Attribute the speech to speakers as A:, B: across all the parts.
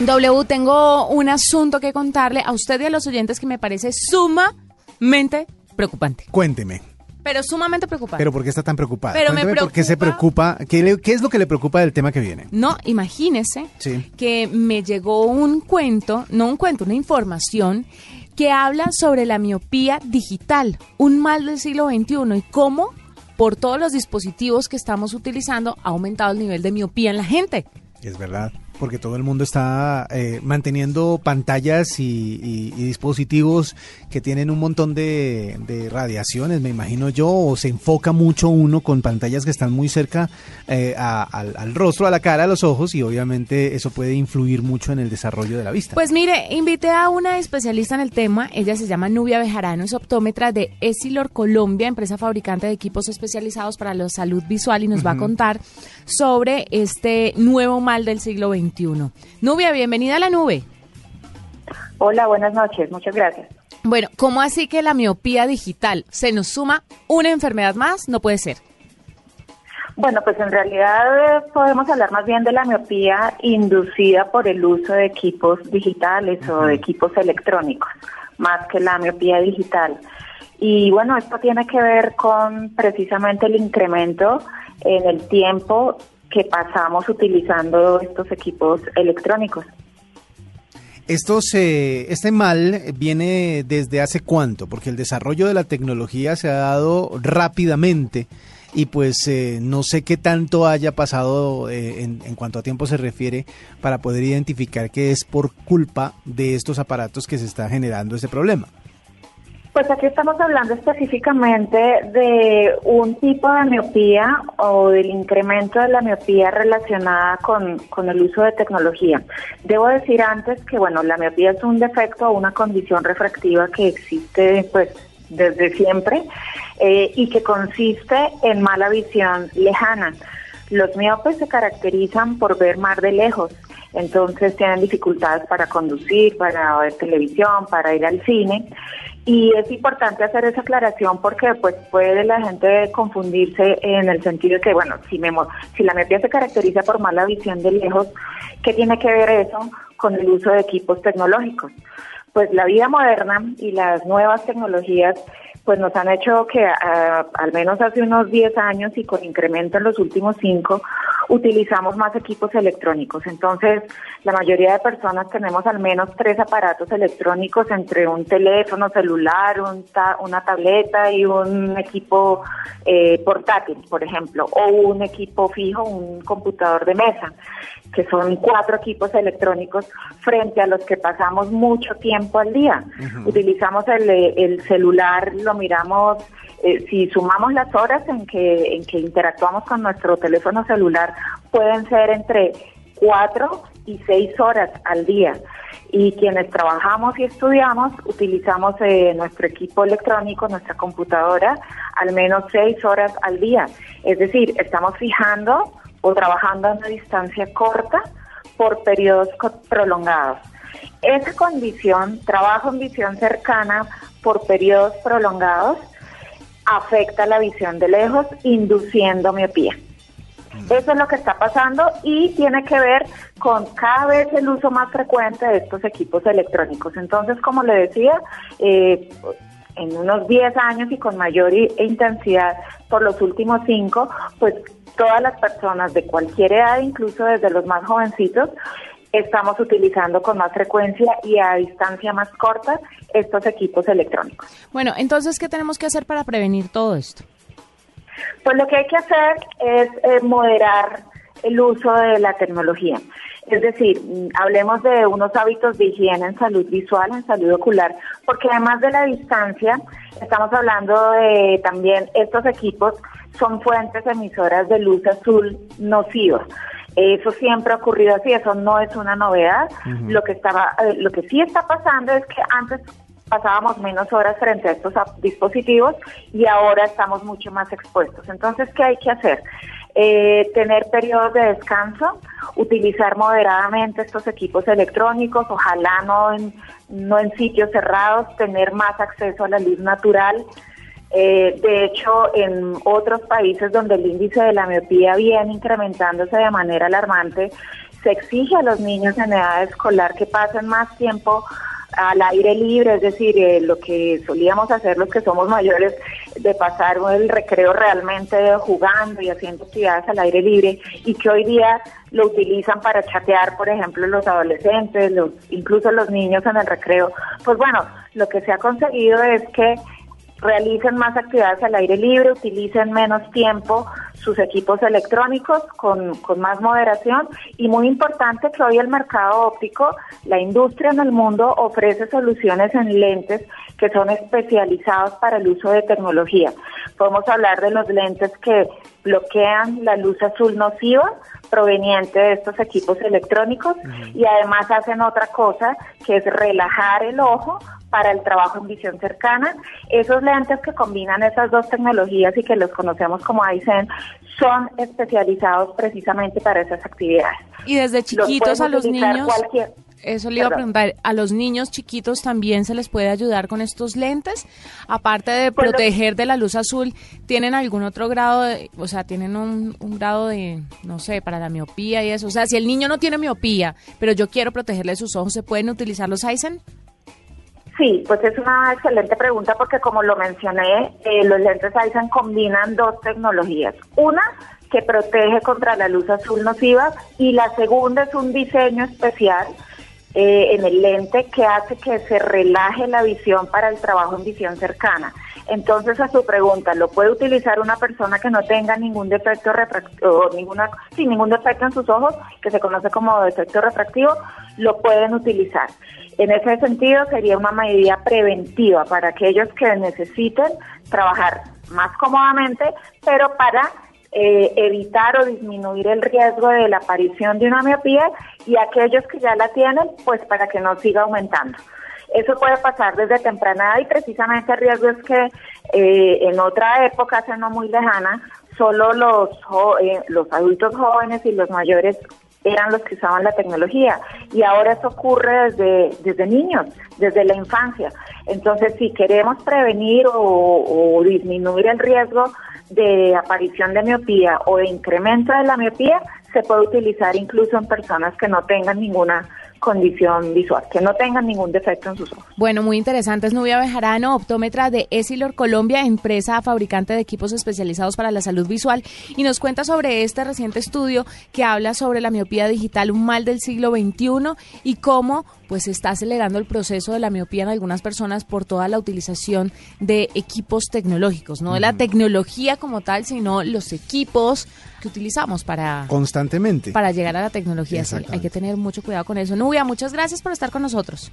A: W, tengo un asunto que contarle a usted y a los oyentes que me parece sumamente preocupante.
B: Cuénteme.
A: Pero sumamente preocupante.
B: ¿Pero por qué está tan preocupada?
A: Pero me
B: Cuénteme por qué se preocupa. ¿Qué, le- qué es lo que le preocupa del tema que viene?
A: No, imagínese
B: Sí.
A: que me llegó un cuento, no un cuento, una información que habla sobre la miopía digital, un mal del siglo XXI y cómo por todos los dispositivos que estamos utilizando ha aumentado el nivel de miopía en la gente.
B: Es verdad, porque todo el mundo está eh, manteniendo pantallas y, y- y dispositivos que tienen un montón de, de radiaciones, me imagino yo, o se enfoca mucho uno con pantallas que están muy cerca eh, a- al, al rostro, a la cara, a los ojos, y obviamente eso puede influir mucho en el desarrollo de la vista.
A: Pues mire, invité a una especialista en el tema, ella se llama Nubia Bejarano, es optómetra de Esilor Colombia, empresa fabricante de equipos especializados para la salud visual y nos va a contar sobre este nuevo mal del siglo XXI. Nubia, bienvenida a la nube.
C: Hola, buenas noches, muchas gracias.
A: Bueno, ¿cómo así que la miopía digital se nos suma una enfermedad más? No puede ser.
C: Bueno, pues en realidad eh, podemos hablar más bien de la miopía inducida por el uso de equipos digitales o de equipos electrónicos, más que la miopía digital. Y bueno, esto tiene que ver con precisamente el incremento en el tiempo que pasamos utilizando estos equipos electrónicos.
B: Estos, eh, este mal viene desde hace cuánto, porque el desarrollo de la tecnología se ha dado rápidamente y pues eh, no sé qué tanto haya pasado eh, en, en cuanto a tiempo se refiere para poder identificar que es por culpa de estos aparatos que se está generando este problema.
C: Pues aquí estamos hablando específicamente de un tipo de miopía o del incremento de la miopía relacionada con, con el uso de tecnología. Debo decir antes que, bueno, la miopía es un defecto o una condición refractiva que existe pues desde siempre eh, y que consiste en mala visión lejana. Los miopes se caracterizan por ver más de lejos, entonces tienen dificultades para conducir, para ver televisión, para ir al cine. Y es importante hacer esa aclaración porque pues puede la gente confundirse en el sentido de que, bueno, si, me, si la miopía se caracteriza por mala visión de lejos, ¿qué tiene que ver eso con el uso de equipos tecnológicos? Pues la vida moderna y las nuevas tecnologías pues nos han hecho que ah, al menos hace unos 10 años y con incremento en los últimos 5 utilizamos más equipos electrónicos. Entonces, la mayoría de personas tenemos al menos tres aparatos electrónicos entre un teléfono celular, un ta- una tableta y un equipo eh, portátil, por ejemplo, o un equipo fijo, un computador de mesa, que son cuatro equipos electrónicos frente a los que pasamos mucho tiempo al día. Utilizamos el, eh, el celular, lo miramos eh, si sumamos las horas en que, en que interactuamos con nuestro teléfono celular, pueden ser entre cuatro y seis horas al día. Y quienes trabajamos y estudiamos, utilizamos eh, nuestro equipo electrónico, nuestra computadora, al menos seis horas al día. Es decir, estamos fijando o trabajando a una distancia corta por periodos prolongados. Esa condición, trabajo en visión cercana por periodos prolongados, afecta la visión de lejos, induciendo miopía. Eso es lo que está pasando y tiene que ver con cada vez el uso más frecuente de estos equipos electrónicos. Entonces, como le decía, eh, en unos 10 años y con mayor intensidad por los últimos 5, pues todas las personas de cualquier edad, incluso desde los más jovencitos, estamos utilizando con más frecuencia y a distancia más corta estos equipos electrónicos.
A: Bueno, entonces, ¿qué tenemos que hacer para prevenir todo esto?
C: Pues lo que hay que hacer es eh, moderar el uso de la tecnología. Es decir, mm, hablemos de unos hábitos de higiene en salud visual, en salud ocular, porque además de la distancia, estamos hablando de también estos equipos son fuentes emisoras de luz azul nociva. Eso siempre ha ocurrido así, eso no es una novedad. Lo que estaba, eh, lo que sí está pasando es que antes pasábamos menos horas frente a estos dispositivos y ahora estamos mucho más expuestos. Entonces, ¿qué hay que hacer? Eh, tener periodos de descanso, utilizar moderadamente estos equipos electrónicos, ojalá no en, no en sitios cerrados, tener más acceso a la luz natural. Eh, de hecho, en otros países donde el índice de la miopía viene incrementándose de manera alarmante, se exige a los niños en edad escolar que pasen más tiempo al aire libre, es decir, eh, lo que solíamos hacer los que somos mayores, de pasar el recreo realmente jugando y haciendo actividades al aire libre y que hoy día lo utilizan para chatear, por ejemplo, los adolescentes, los, incluso los niños en el recreo. Pues bueno, lo que se ha conseguido es que realicen más actividades al aire libre, utilicen menos tiempo sus equipos electrónicos con, con, más moderación. Y muy importante que hoy el mercado óptico, la industria en el mundo ofrece soluciones en lentes que son especializados para el uso de tecnología. Podemos hablar de los lentes que bloquean la luz azul nociva proveniente de estos equipos electrónicos y además hacen otra cosa que es relajar el ojo para el trabajo en visión cercana. Esos lentes que combinan esas dos tecnologías y que los conocemos como Aizen son especializados precisamente para esas actividades.
A: Y desde chiquitos a los niños. Eso le iba a preguntar, ¿a los niños chiquitos también se les puede ayudar con estos lentes? Aparte de proteger de la luz azul, ¿tienen algún otro grado, de, o sea, tienen un, un, grado de, no sé, para la miopía y eso? O sea, si el niño no tiene miopía, pero yo quiero protegerle sus ojos, ¿se pueden utilizar los Aizen?
C: Sí, pues es una excelente pregunta porque como lo mencioné, eh, los lentes Aizen combinan dos tecnologías. Una que protege contra la luz azul nociva y la segunda es un diseño especial eh, en el lente que hace que se relaje la visión para el trabajo en visión cercana. Entonces, a su pregunta, ¿lo puede utilizar una persona que no tenga ningún defecto refractivo, ninguna, sin ningún defecto en sus ojos, que se conoce como defecto refractivo? Lo pueden utilizar. En ese sentido, sería una medida preventiva para aquellos que necesiten trabajar más cómodamente, pero para eh, evitar o disminuir el riesgo de la aparición de una miopía y aquellos que ya la tienen, pues para que no siga aumentando. Eso puede pasar desde temprana edad y precisamente el riesgo es que eh, en otra época, hace no muy lejana, solo los, eh, los adultos jóvenes y los mayores eran los que usaban la tecnología y ahora eso ocurre desde, desde niños, desde la infancia. Entonces, si queremos prevenir o, o disminuir el riesgo de aparición de miopía o de incremento de la miopía, se puede utilizar incluso en personas que no tengan ninguna condición visual, que no tengan ningún defecto en sus ojos.
A: Bueno, muy interesante. Es Nubia Bejarano, optómetra de Esilor Colombia, empresa fabricante de equipos especializados para la salud visual, y nos cuenta sobre este reciente estudio que habla sobre la miopía digital, un mal del siglo XXI, y cómo pues está acelerando el proceso de la miopía en algunas personas por toda la utilización de equipos tecnológicos, no de la tecnología como tal, sino los equipos que utilizamos para
B: constantemente
A: para llegar a la tecnología. hay que tener mucho cuidado con eso. Nubia, muchas gracias por estar con nosotros.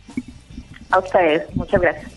C: A ustedes, muchas gracias.